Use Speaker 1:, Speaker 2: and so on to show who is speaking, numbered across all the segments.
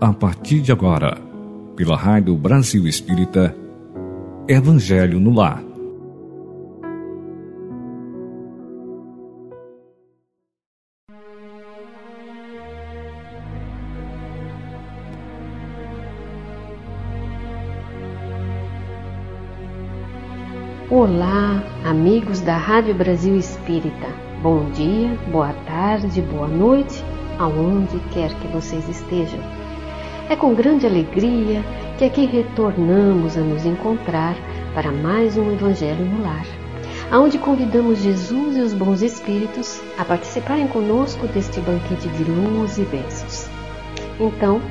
Speaker 1: a partir de agora, pela Rádio Brasil Espírita, Evangelho no Lar.
Speaker 2: Olá, amigos da Rádio Brasil Espírita. Bom dia, boa tarde, boa noite, aonde quer que vocês estejam. É com grande alegria que aqui retornamos a nos encontrar para mais um Evangelho no Lar, aonde convidamos Jesus e os bons espíritos a participarem conosco deste banquete de luz e bênçãos. Então,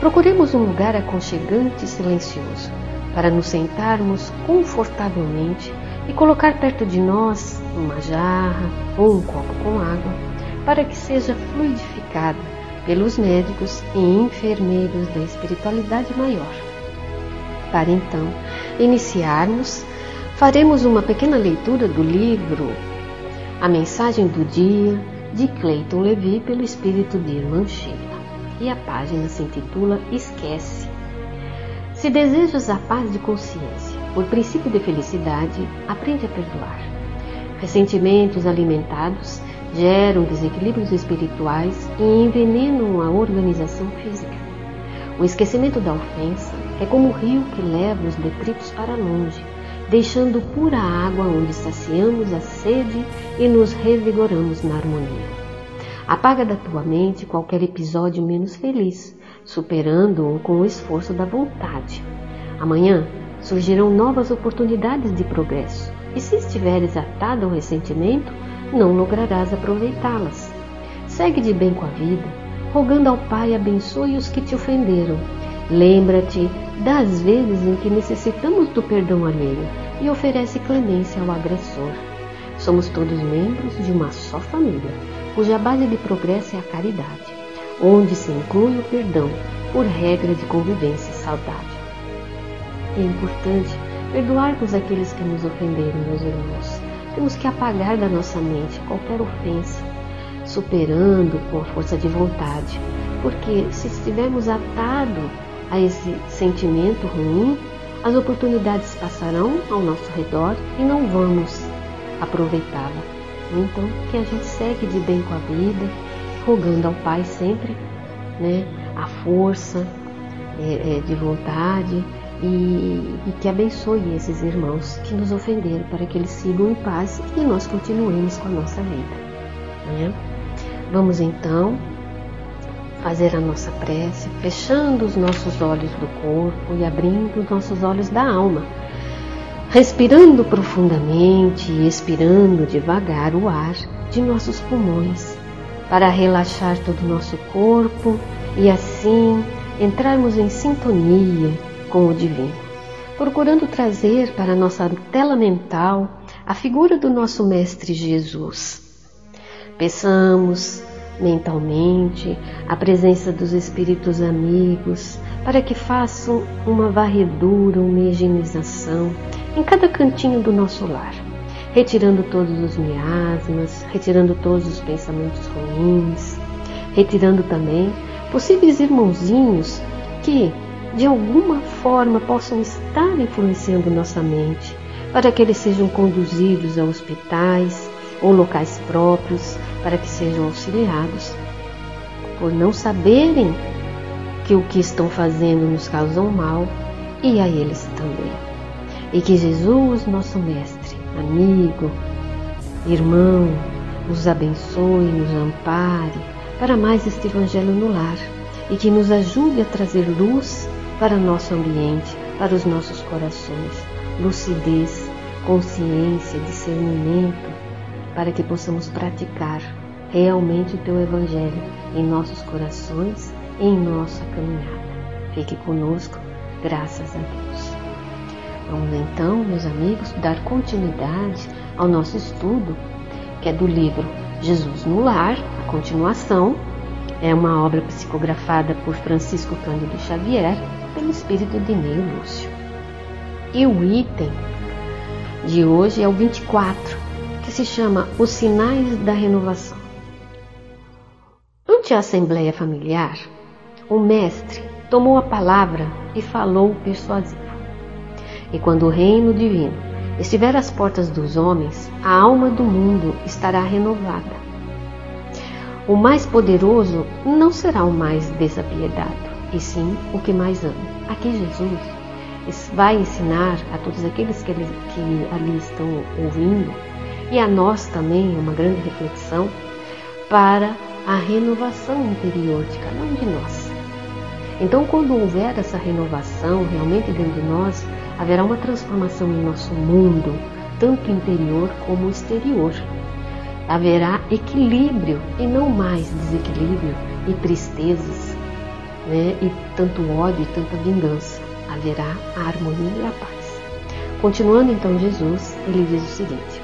Speaker 2: procuremos um lugar aconchegante e silencioso para nos sentarmos confortavelmente e colocar perto de nós uma jarra ou um copo com água para que seja fluidificada pelos médicos e enfermeiros da espiritualidade maior. Para então iniciarmos, faremos uma pequena leitura do livro A Mensagem do Dia de Clayton Levi pelo Espírito de Irmã. E a página se intitula Esquece. Se desejas a paz de consciência, por princípio de felicidade, aprende a perdoar. Ressentimentos alimentados geram desequilíbrios espirituais e envenenam a organização física. O esquecimento da ofensa é como o rio que leva os detritos para longe, deixando pura água onde saciamos a sede e nos revigoramos na harmonia. Apaga da tua mente qualquer episódio menos feliz, superando-o com o esforço da vontade. Amanhã surgirão novas oportunidades de progresso, e se estiveres atado ao ressentimento, não lograrás aproveitá-las. Segue de bem com a vida, rogando ao Pai abençoe os que te ofenderam. Lembra-te das vezes em que necessitamos do perdão alheio e oferece clemência ao agressor. Somos todos membros de uma só família, cuja base de progresso é a caridade, onde se inclui o perdão por regra de convivência saudável. É importante perdoarmos aqueles que nos ofenderam, meus irmãos temos que apagar da nossa mente qualquer ofensa, superando com a força de vontade, porque se estivermos atados a esse sentimento ruim, as oportunidades passarão ao nosso redor e não vamos aproveitá-la. Então, que a gente segue de bem com a vida, rogando ao Pai sempre né, a força é, é, de vontade e, e, que abençoe esses irmãos que nos ofenderam para que eles sigam em paz e nós continuemos com a nossa vida. Né? Vamos então fazer a nossa prece, fechando os nossos olhos do corpo e abrindo os nossos olhos da alma, respirando profundamente e expirando devagar o ar de nossos pulmões para relaxar todo o nosso corpo e assim entrarmos em sintonia com o divino, procurando trazer para nossa tela mental a figura do nosso Mestre Jesus. Peçamos mentalmente a presença dos espíritos amigos para que façam uma varredura, uma higienização em cada cantinho do nosso lar, retirando todos os miasmas, retirando todos os pensamentos ruins, retirando também possíveis irmãozinhos que de alguma forma possam estar influenciando nossa mente, para que eles sejam conduzidos a hospitais ou locais próprios para que sejam auxiliados, por não saberem que o que estão fazendo nos causam mal e a eles também. E que Jesus, nosso Mestre, amigo, irmão, nos abençoe, nos ampare para mais este Evangelho no lar e que nos ajude a trazer luz para nosso ambiente, para os nossos corações, lucidez, consciência, discernimento, para que possamos praticar realmente o teu Evangelho em nossos corações e em nossa caminhada. Fique conosco, graças a Deus. Vamos então, meus amigos, dar continuidade ao nosso estudo, que é do livro Jesus no Lar, a continuação. É uma obra psicografada por Francisco Cândido Xavier, pelo espírito de Neio Lúcio. E o item de hoje é o 24, que se chama Os Sinais da Renovação. Ante a Assembleia Familiar, o mestre, tomou a palavra e falou persuasivo. E quando o reino divino estiver às portas dos homens, a alma do mundo estará renovada. O mais poderoso não será o mais desapiedado, e sim o que mais ama. Aqui Jesus vai ensinar a todos aqueles que, que ali estão ouvindo, e a nós também, uma grande reflexão, para a renovação interior de cada um de nós. Então, quando houver essa renovação realmente dentro de nós, haverá uma transformação em nosso mundo, tanto interior como exterior. Haverá equilíbrio e não mais desequilíbrio e tristezas, né? e tanto ódio e tanta vingança. Haverá a harmonia e a paz. Continuando então Jesus, ele diz o seguinte: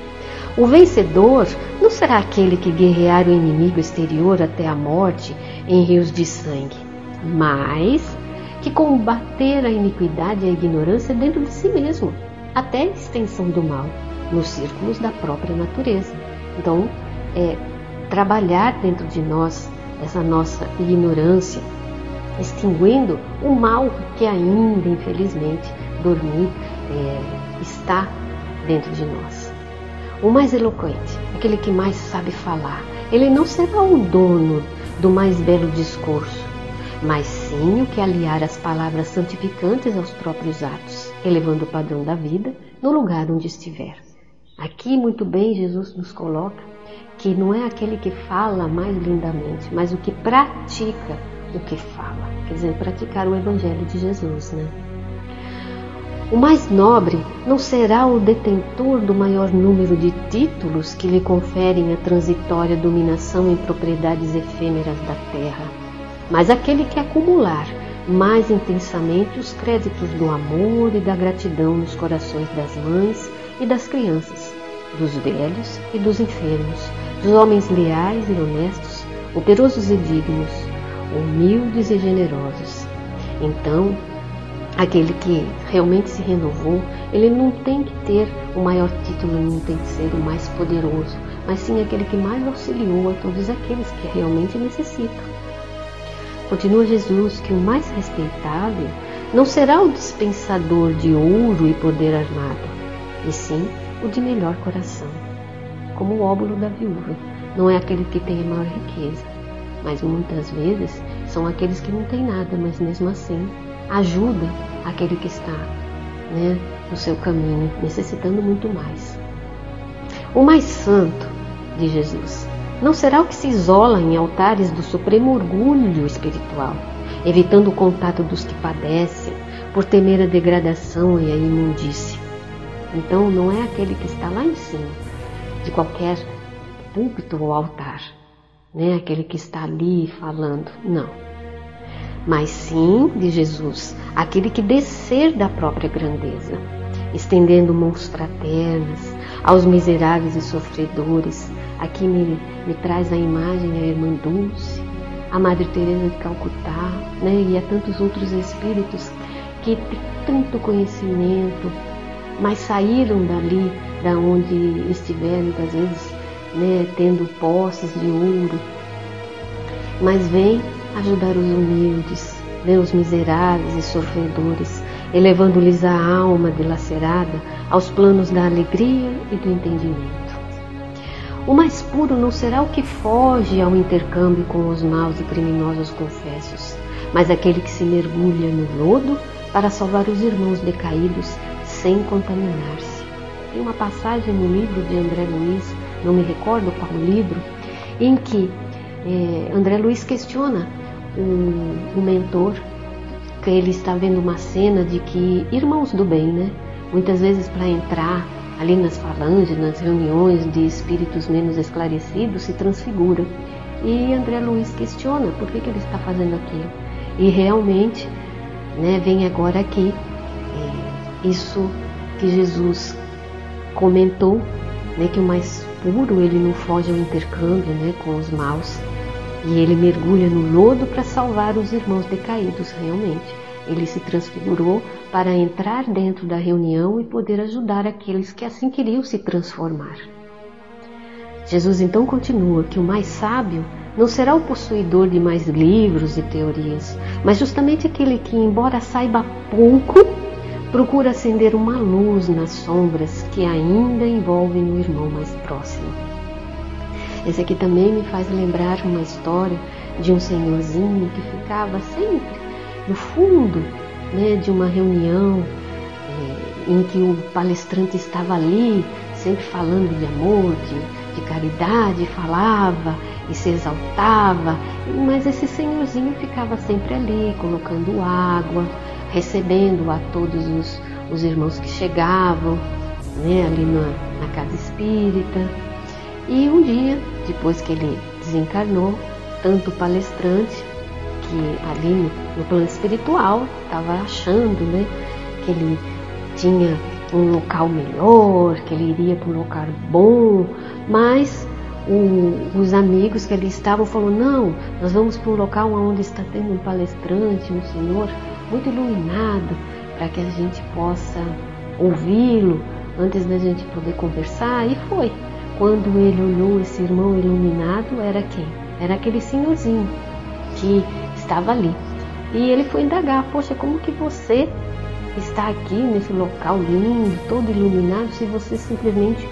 Speaker 2: O vencedor não será aquele que guerrear o inimigo exterior até a morte em rios de sangue, mas que combater a iniquidade e a ignorância dentro de si mesmo, até a extensão do mal, nos círculos da própria natureza. Então, é trabalhar dentro de nós essa nossa ignorância, extinguindo o mal que ainda, infelizmente, dormir é, está dentro de nós. O mais eloquente, aquele que mais sabe falar, ele não será o dono do mais belo discurso, mas sim o que aliar as palavras santificantes aos próprios atos, elevando o padrão da vida no lugar onde estiver. Aqui, muito bem, Jesus nos coloca que não é aquele que fala mais lindamente, mas o que pratica o que fala. Quer dizer, praticar o Evangelho de Jesus, né? O mais nobre não será o detentor do maior número de títulos que lhe conferem a transitória dominação em propriedades efêmeras da terra, mas aquele que acumular mais intensamente os créditos do amor e da gratidão nos corações das mães e das crianças, dos velhos e dos enfermos, dos homens leais e honestos, operosos e dignos, humildes e generosos. Então, aquele que realmente se renovou, ele não tem que ter o maior título, não tem que ser o mais poderoso, mas sim aquele que mais auxiliou a todos aqueles que realmente necessitam. Continua Jesus que o mais respeitável não será o dispensador de ouro e poder armado, e sim o de melhor coração, como o óbolo da viúva. Não é aquele que tem a maior riqueza, mas muitas vezes são aqueles que não têm nada, mas mesmo assim ajuda aquele que está né, no seu caminho, necessitando muito mais. O mais santo de Jesus não será o que se isola em altares do supremo orgulho espiritual, evitando o contato dos que padecem por temer a degradação e a imundície. Então não é aquele que está lá em cima de qualquer púlpito ou altar, né? Aquele que está ali falando, não. Mas sim de Jesus, aquele que descer da própria grandeza, estendendo mãos fraternas aos miseráveis e sofredores. Aqui me, me traz a imagem a irmã Dulce, a Madre Teresa de Calcutá, né? E a tantos outros espíritos que têm tanto conhecimento, mas saíram dali, da onde estiveram, muitas vezes, né, tendo posses de ouro, mas vem ajudar os humildes, né, os miseráveis e sofredores, elevando-lhes a alma dilacerada aos planos da alegria e do entendimento. O mais puro não será o que foge ao intercâmbio com os maus e criminosos confessos, mas aquele que se mergulha no lodo para salvar os irmãos decaídos sem contaminar-se. Tem uma passagem no livro de André Luiz, não me recordo qual livro, em que é, André Luiz questiona o, mentor, que ele está vendo uma cena de que irmãos do bem, né? Muitas vezes para entrar ali nas falanges, nas reuniões de espíritos menos esclarecidos, se transfigura. E André Luiz questiona por que, que ele está fazendo aquilo. E realmente, né, vem agora aqui isso que Jesus comentou, né, que o mais puro ele não foge ao intercâmbio né, com os maus e ele mergulha no lodo para salvar os irmãos decaídos realmente. Ele se transfigurou para entrar dentro da reunião e poder ajudar aqueles que assim queriam se transformar. Jesus então continua que o mais sábio não será o possuidor de mais livros e teorias, mas justamente aquele que, embora saiba pouco, procura acender uma luz nas sombras que ainda envolvem o irmão mais próximo. Esse aqui também me faz lembrar uma história de um senhorzinho que ficava sempre no fundo né, de uma reunião é, em que o palestrante estava ali, sempre falando de amor, de, de caridade, falava e se exaltava, mas esse senhorzinho ficava sempre ali, colocando água, recebendo a todos os, os irmãos que chegavam né, ali na, na casa espírita. E um dia, depois que ele desencarnou, tanto o palestrante, que ali no, no plano espiritual estava achando né, que ele tinha um local melhor, que ele iria para um local bom, mas o, os amigos que ali estavam falaram: não, nós vamos para um local onde está tendo um palestrante, um senhor muito iluminado, para que a gente possa ouvi-lo antes da gente poder conversar. E foi. Quando ele olhou esse irmão iluminado, era quem? Era aquele senhorzinho que estava ali. E ele foi indagar: Poxa, como que você está aqui nesse local lindo, todo iluminado, se você simplesmente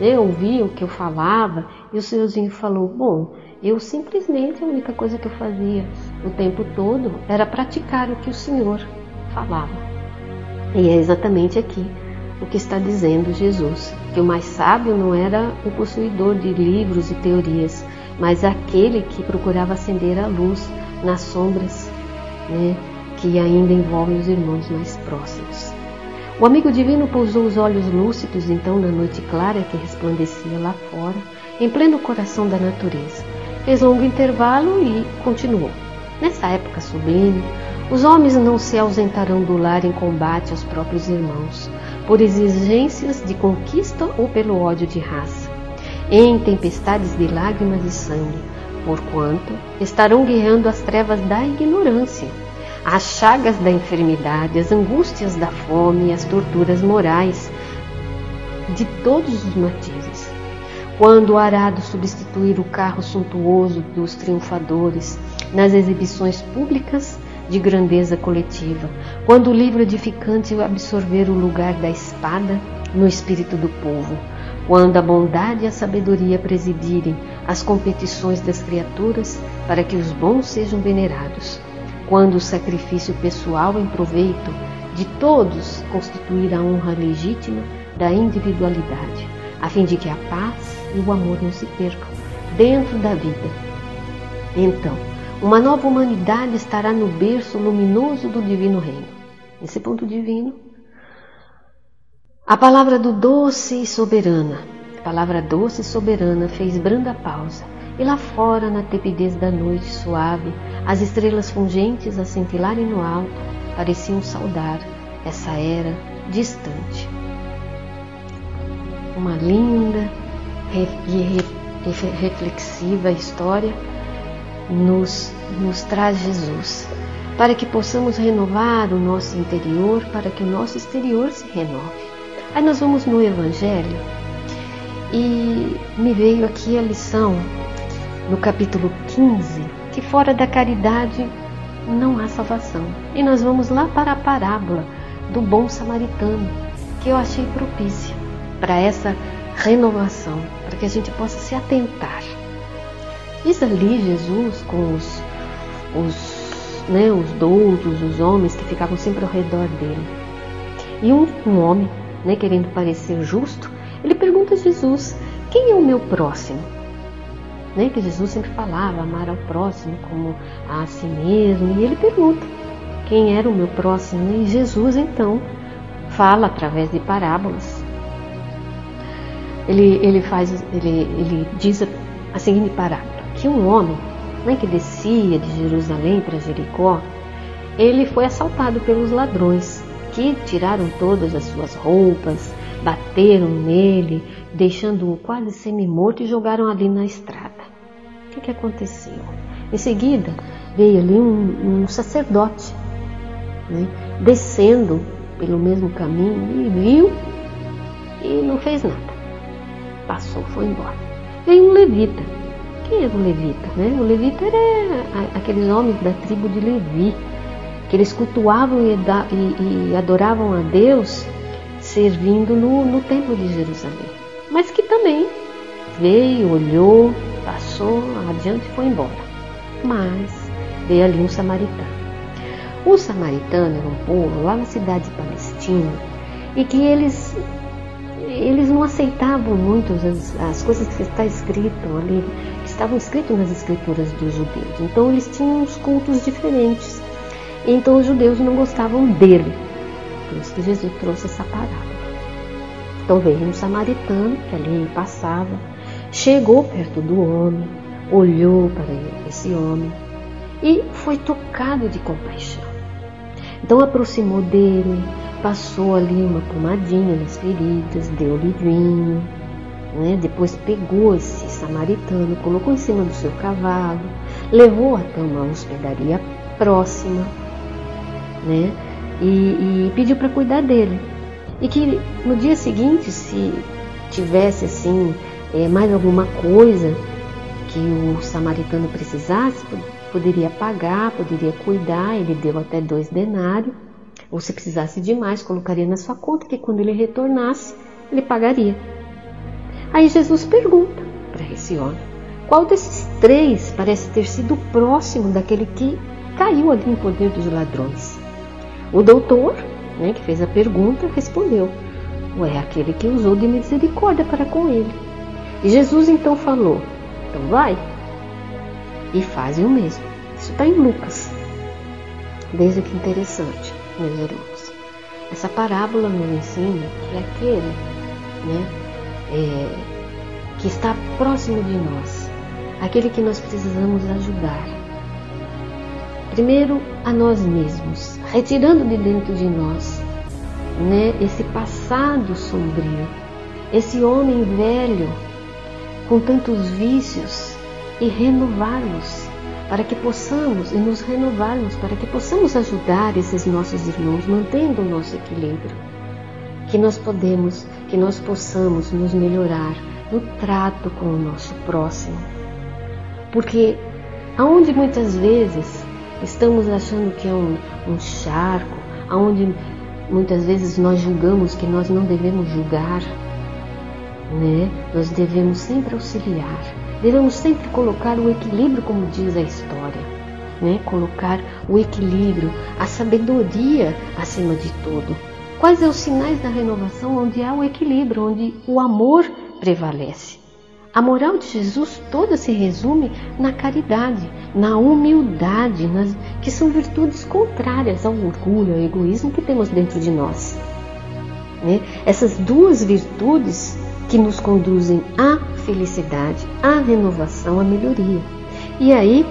Speaker 2: né, ouvia o que eu falava? E o senhorzinho falou: Bom, eu simplesmente a única coisa que eu fazia o tempo todo era praticar o que o Senhor falava. E é exatamente aqui o que está dizendo Jesus, que o mais sábio não era o possuidor de livros e teorias, mas aquele que procurava acender a luz nas sombras né, que ainda envolvem os irmãos mais próximos. O amigo divino pousou os olhos lúcidos então na noite clara que resplandecia lá fora, em pleno coração da natureza. Fez longo intervalo e continuou. Nessa época sublime, os homens não se ausentarão do lar em combate aos próprios irmãos, por exigências de conquista ou pelo ódio de raça, em tempestades de lágrimas e sangue, porquanto estarão guerreando as trevas da ignorância, as chagas da enfermidade, as angústias da fome e as torturas morais de todos os matizes. Quando o arado substituir o carro suntuoso dos triunfadores nas exibições públicas de grandeza coletiva, quando o livro edificante absorver o lugar da espada no espírito do povo, quando a bondade e a sabedoria presidirem as competições das criaturas para que os bons sejam venerados, quando o sacrifício pessoal em proveito de todos constituir a honra legítima da individualidade, a fim de que a paz e o amor não se percam dentro da vida. Então, uma nova humanidade estará no berço luminoso do divino reino. Nesse ponto divino, a palavra do doce e soberana, a palavra doce e soberana fez branda pausa, e lá fora, na tepidez da noite suave, as estrelas fungentes a cintilarem no alto pareciam saudar essa era distante. Uma linda e reflexiva história nos, nos traz Jesus, para que possamos renovar o nosso interior, para que o nosso exterior se renove. Aí nós vamos no Evangelho e me veio aqui a lição no capítulo 15 que fora da caridade não há salvação. E nós vamos lá para a parábola do bom samaritano, que eu achei propícia para essa renovação, para que a gente possa se atentar. Diz ali Jesus com os, os, né, os doutos, os homens que ficavam sempre ao redor dele. E um, um homem né, querendo parecer justo, ele pergunta a Jesus: quem é o meu próximo? Né, que Jesus sempre falava, amar ao próximo como a si mesmo, e ele pergunta quem era o meu próximo, e Jesus então fala através de parábolas. Ele, ele faz, ele, ele diz a seguinte parábola: que um homem né, que descia de Jerusalém para Jericó, ele foi assaltado pelos ladrões que tiraram todas as suas roupas, bateram nele, deixando-o quase semi-morto e jogaram ali na estrada. O que, que aconteceu? Em seguida, veio ali um, um sacerdote, né, descendo pelo mesmo caminho e viu e não fez nada. Passou, foi embora. Veio um levita. Quem era o levita? Né? O levita era aqueles homens da tribo de Levi que eles cultuavam e, adoravam a Deus servindo no, no templo de Jerusalém, mas que também veio, olhou, passou adiante e foi embora. Mas veio ali um samaritano. O samaritano era um povo lá na cidade de Palestina e que eles eles não aceitavam muito as, as coisas que está escrito ali, estavam escritas nas escrituras dos judeus. Então eles tinham uns cultos diferentes. Então os judeus não gostavam dele. Por isso que Jesus trouxe essa parábola. Então veio um samaritano que ali passava, chegou perto do homem, olhou para esse homem e foi tocado de compaixão. Então aproximou dele, passou ali uma pomadinha nas feridas, deu-lhe vinho, né? depois pegou esse samaritano, colocou em cima do seu cavalo, levou até uma hospedaria próxima né? e, e pediu para cuidar dele. E que no dia seguinte, se tivesse assim é, mais alguma coisa que o samaritano precisasse, poderia pagar, poderia cuidar, ele deu até dois denários ou se precisasse de mais, colocaria na sua conta, que quando ele retornasse, ele pagaria. Aí Jesus pergunta para esse homem: qual desses três parece ter sido próximo daquele que caiu ali em poder dos ladrões? O doutor, né, que fez a pergunta, respondeu: é aquele que usou de misericórdia para com ele. E Jesus então falou: então vai e faz o mesmo. Isso está em Lucas. Veja que interessante meus irmãos. Essa parábola nos ensina que aquele né, é, que está próximo de nós, aquele que nós precisamos ajudar, primeiro a nós mesmos, retirando de dentro de nós né, esse passado sombrio, esse homem velho com tantos vícios e renová-los para que possamos e nos renovarmos, para que possamos ajudar esses nossos irmãos, mantendo o nosso equilíbrio. Que nós podemos, que nós possamos nos melhorar no trato com o nosso próximo. Porque aonde muitas vezes estamos achando que é um, um charco, aonde muitas vezes nós julgamos que nós não devemos julgar, né? Nós devemos sempre auxiliar Devemos sempre colocar o equilíbrio, como diz a história, né? colocar o equilíbrio, a sabedoria acima de tudo. Quais são os sinais da renovação onde há o equilíbrio, onde o amor prevalece? A moral de Jesus toda se resume na caridade, na humildade, nas, que são virtudes contrárias ao orgulho, ao egoísmo que temos dentro de nós. Né? Essas duas virtudes que nos conduzem à felicidade, à renovação, à melhoria. E aí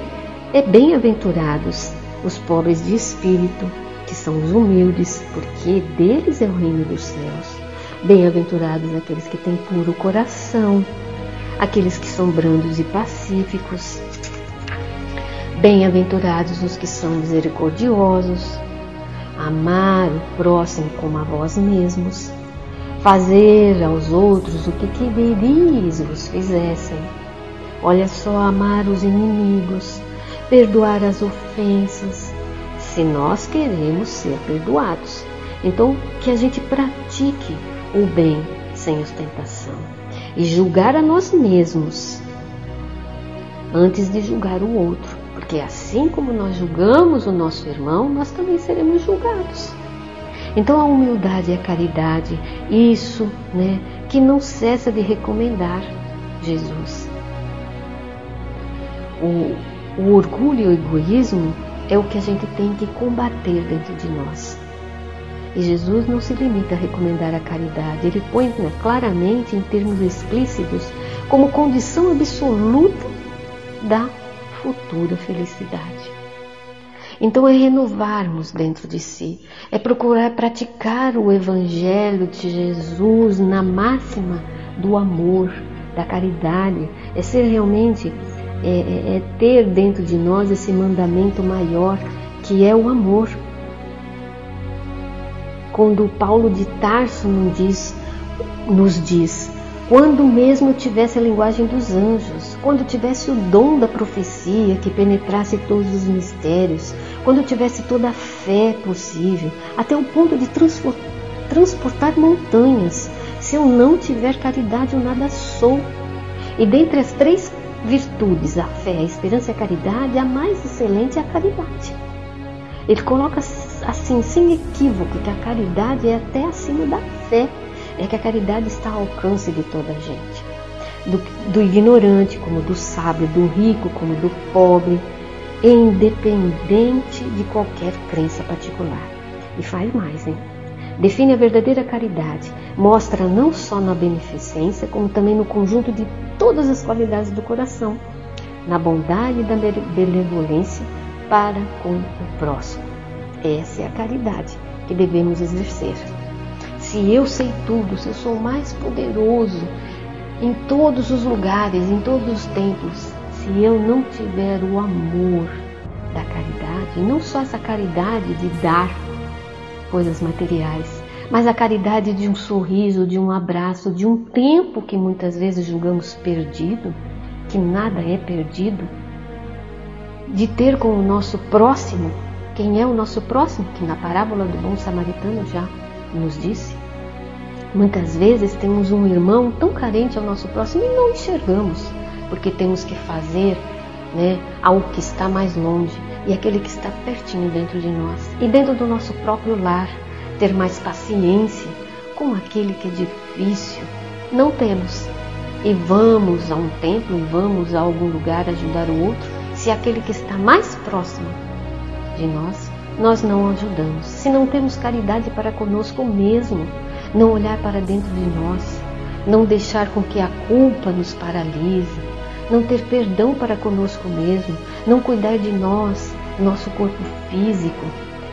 Speaker 2: é bem-aventurados os pobres de espírito, que são os humildes, porque deles é o reino dos céus. Bem-aventurados aqueles que têm puro coração, aqueles que são brandos e pacíficos. Bem-aventurados os que são misericordiosos, amar o próximo como a vós mesmos fazer aos outros o que quereris vos fizessem. Olha só, amar os inimigos, perdoar as ofensas, se nós queremos ser perdoados. Então, que a gente pratique o bem sem ostentação e julgar a nós mesmos antes de julgar o outro, porque assim como nós julgamos o nosso irmão, nós também seremos julgados. Então a humildade e a caridade, isso, né, que não cessa de recomendar Jesus. O, o orgulho e o egoísmo é o que a gente tem que combater dentro de nós. E Jesus não se limita a recomendar a caridade, ele põe claramente, em termos explícitos, como condição absoluta da futura felicidade. Então é renovarmos dentro de si, é procurar praticar o Evangelho de Jesus na máxima do amor, da caridade, é ser realmente, é, é, é ter dentro de nós esse mandamento maior que é o amor. Quando Paulo de Tarso nos diz, nos diz quando mesmo tivesse a linguagem dos anjos, quando tivesse o dom da profecia que penetrasse todos os mistérios, quando tivesse toda a fé possível, até o ponto de transportar montanhas, se eu não tiver caridade, eu nada sou. E dentre as três virtudes, a fé, a esperança e a caridade, a mais excelente é a caridade. Ele coloca assim, sem equívoco, que a caridade é até acima da fé, é que a caridade está ao alcance de toda a gente. Do, do ignorante como do sábio, do rico como do pobre, independente de qualquer crença particular. E faz mais, hein? Define a verdadeira caridade, mostra não só na beneficência, como também no conjunto de todas as qualidades do coração, na bondade e da benevolência para com o próximo. Essa é a caridade que devemos exercer. Se eu sei tudo, se eu sou mais poderoso em todos os lugares, em todos os tempos, se eu não tiver o amor da caridade, não só essa caridade de dar coisas materiais, mas a caridade de um sorriso, de um abraço, de um tempo que muitas vezes julgamos perdido, que nada é perdido, de ter com o nosso próximo quem é o nosso próximo, que na parábola do bom samaritano já nos disse. Muitas vezes temos um irmão tão carente ao nosso próximo e não enxergamos, porque temos que fazer né, ao que está mais longe e aquele que está pertinho dentro de nós e dentro do nosso próprio lar, ter mais paciência com aquele que é difícil. Não temos. E vamos a um templo vamos a algum lugar ajudar o outro se aquele que está mais próximo de nós, nós não ajudamos. Se não temos caridade para conosco mesmo, não olhar para dentro de nós, não deixar com que a culpa nos paralise, não ter perdão para conosco mesmo, não cuidar de nós, nosso corpo físico,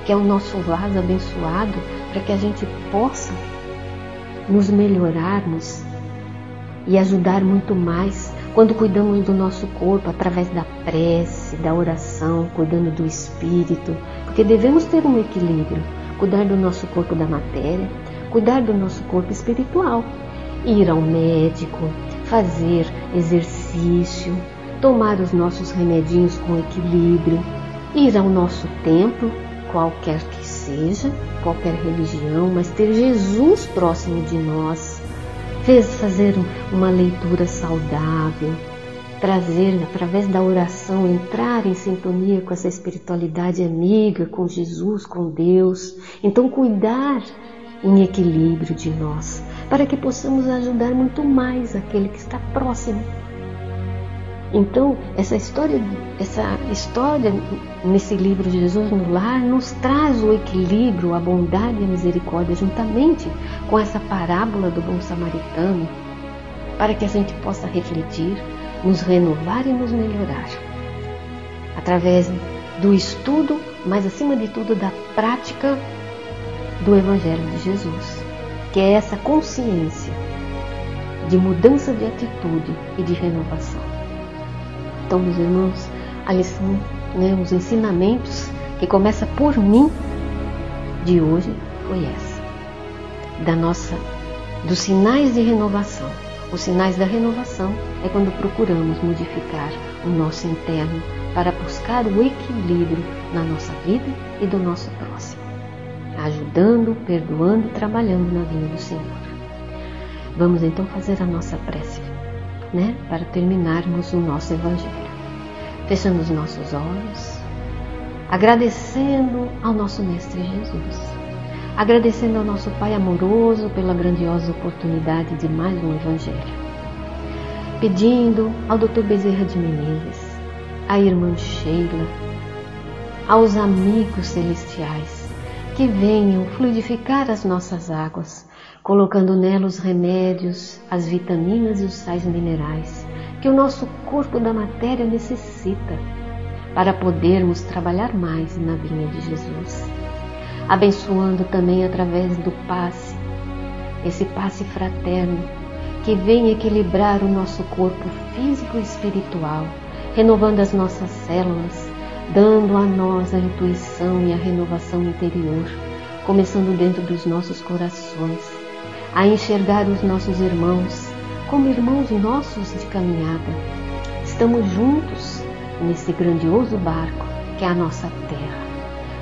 Speaker 2: que é o nosso vaso abençoado, para que a gente possa nos melhorarmos e ajudar muito mais quando cuidamos do nosso corpo através da prece, da oração, cuidando do espírito, porque devemos ter um equilíbrio, cuidar do nosso corpo da matéria, cuidar do nosso corpo espiritual, ir ao médico, fazer exercício, tomar os nossos remedinhos com equilíbrio, ir ao nosso templo, qualquer que seja, qualquer religião, mas ter Jesus próximo de nós fazer uma leitura saudável, trazer através da oração, entrar em sintonia com essa espiritualidade amiga, com Jesus, com Deus. Então, cuidar em equilíbrio de nós, para que possamos ajudar muito mais aquele que está próximo então, essa história, essa história nesse livro de Jesus no Lar nos traz o equilíbrio, a bondade e a misericórdia juntamente com essa parábola do bom samaritano, para que a gente possa refletir, nos renovar e nos melhorar. Através do estudo, mas acima de tudo da prática do Evangelho de Jesus, que é essa consciência de mudança de atitude e de renovação. Então, meus irmãos, a lição, né, os ensinamentos que começa por mim de hoje foi essa. Da nossa dos sinais de renovação. Os sinais da renovação é quando procuramos modificar o nosso interno para buscar o equilíbrio na nossa vida e do nosso próximo, ajudando, perdoando e trabalhando na vinda do Senhor. Vamos então fazer a nossa prece né, para terminarmos o nosso Evangelho. Fechando os nossos olhos, agradecendo ao nosso Mestre Jesus, agradecendo ao nosso Pai amoroso pela grandiosa oportunidade de mais um Evangelho, pedindo ao Dr. Bezerra de Menezes, à irmã Sheila, aos amigos celestiais que venham fluidificar as nossas águas colocando nela os remédios, as vitaminas e os sais minerais que o nosso corpo da matéria necessita para podermos trabalhar mais na vinha de Jesus. Abençoando também através do passe, esse passe fraterno que vem equilibrar o nosso corpo físico e espiritual, renovando as nossas células, dando a nós a intuição e a renovação interior, começando dentro dos nossos corações a enxergar os nossos irmãos como irmãos nossos de caminhada, estamos juntos nesse grandioso barco que é a nossa terra,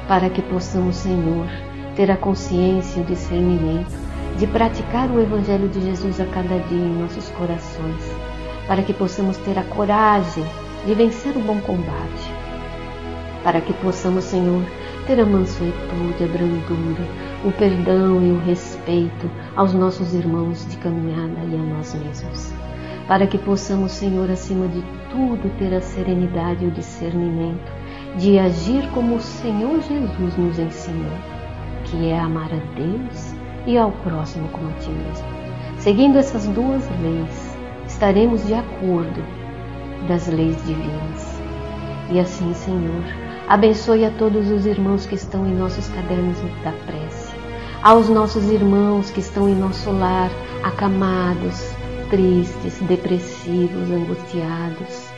Speaker 2: para que possamos, Senhor, ter a consciência e o discernimento de praticar o Evangelho de Jesus a cada dia em nossos corações, para que possamos ter a coragem de vencer o bom combate, para que possamos, Senhor, ter a mansuetude, a brandura, o perdão e o respeito aos nossos irmãos de caminhada e a nós mesmos. Para que possamos, Senhor, acima de tudo, ter a serenidade e o discernimento de agir como o Senhor Jesus nos ensinou, que é amar a Deus e ao próximo como a ti mesmo. Seguindo essas duas leis, estaremos de acordo das leis divinas. E assim, Senhor, Abençoe a todos os irmãos que estão em nossos cadernos da prece, aos nossos irmãos que estão em nosso lar, acamados, tristes, depressivos, angustiados.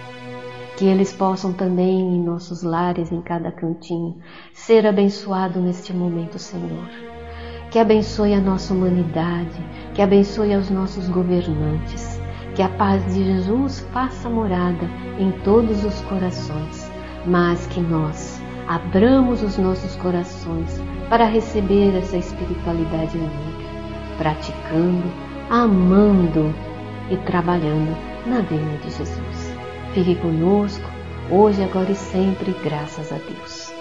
Speaker 2: Que eles possam também em nossos lares, em cada cantinho, ser abençoados neste momento, Senhor. Que abençoe a nossa humanidade, que abençoe aos nossos governantes, que a paz de Jesus faça morada em todos os corações mas que nós abramos os nossos corações para receber essa espiritualidade amiga, praticando, amando e trabalhando na venda de Jesus. Fique conosco, hoje, agora e sempre, graças a Deus.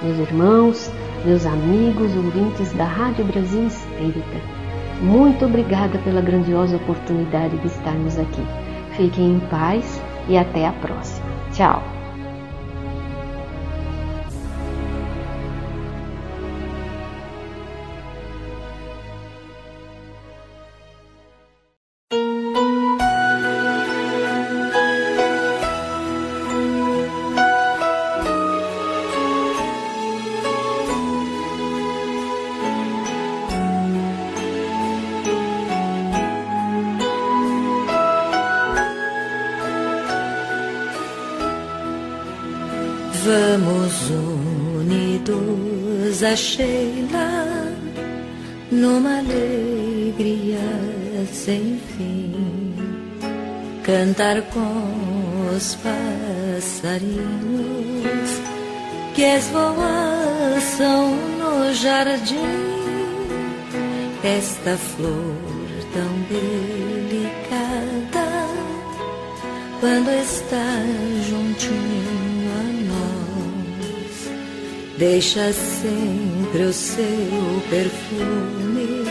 Speaker 2: Meus irmãos, meus amigos, ouvintes da Rádio Brasil Espírita, muito obrigada pela grandiosa oportunidade de estarmos aqui. Fiquem em paz e até a próxima. Tchau!
Speaker 3: Unidos a Sheila numa alegria sem fim, cantar com os passarinhos que esvoaçam no jardim. Esta flor tão delicada quando está juntinho deixa sempre o seu perfume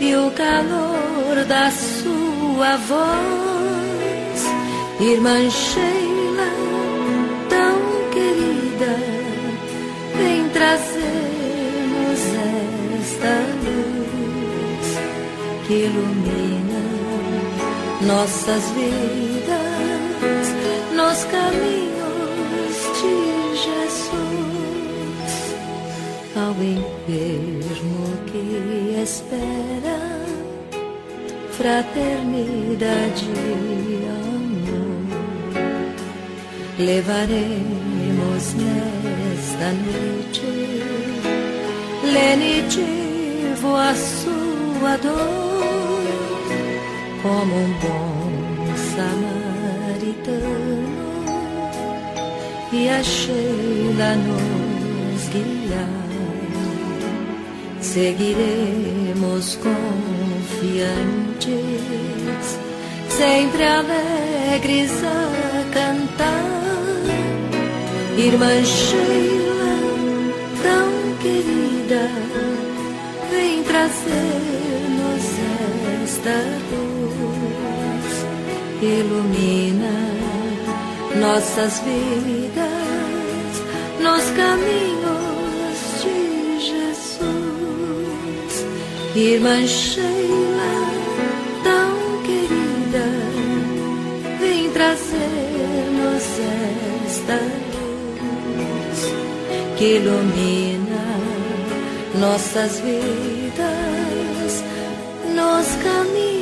Speaker 3: e o calor da sua voz, irmã Sheila, tão querida, vem trazer-nos esta luz que ilumina nossas vidas, nos caminhos ao enfermo que espera fraternidade e amor. Levaremos nesta noite lenitivo a sua dor como um bom samaritano e a Sheila nos guiar seguiremos confiantes, sempre alegres a cantar. Irmã Sheila, tão querida, vem trazer-nos esta luz, ilumina nossas vidas nos caminhos Irmã Sheila, tão querida, vem trazer-nos esta luz que ilumina nossas vidas, nos caminhos